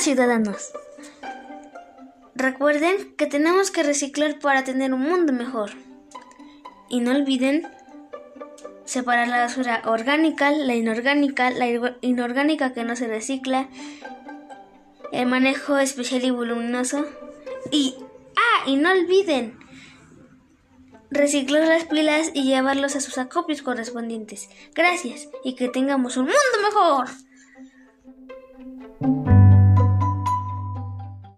Ciudadanos. Recuerden que tenemos que reciclar para tener un mundo mejor. Y no olviden separar la basura orgánica, la inorgánica, la inorgánica que no se recicla, el manejo especial y voluminoso. Y, ah, y no olviden reciclar las pilas y llevarlos a sus acopios correspondientes. Gracias y que tengamos un mundo mejor.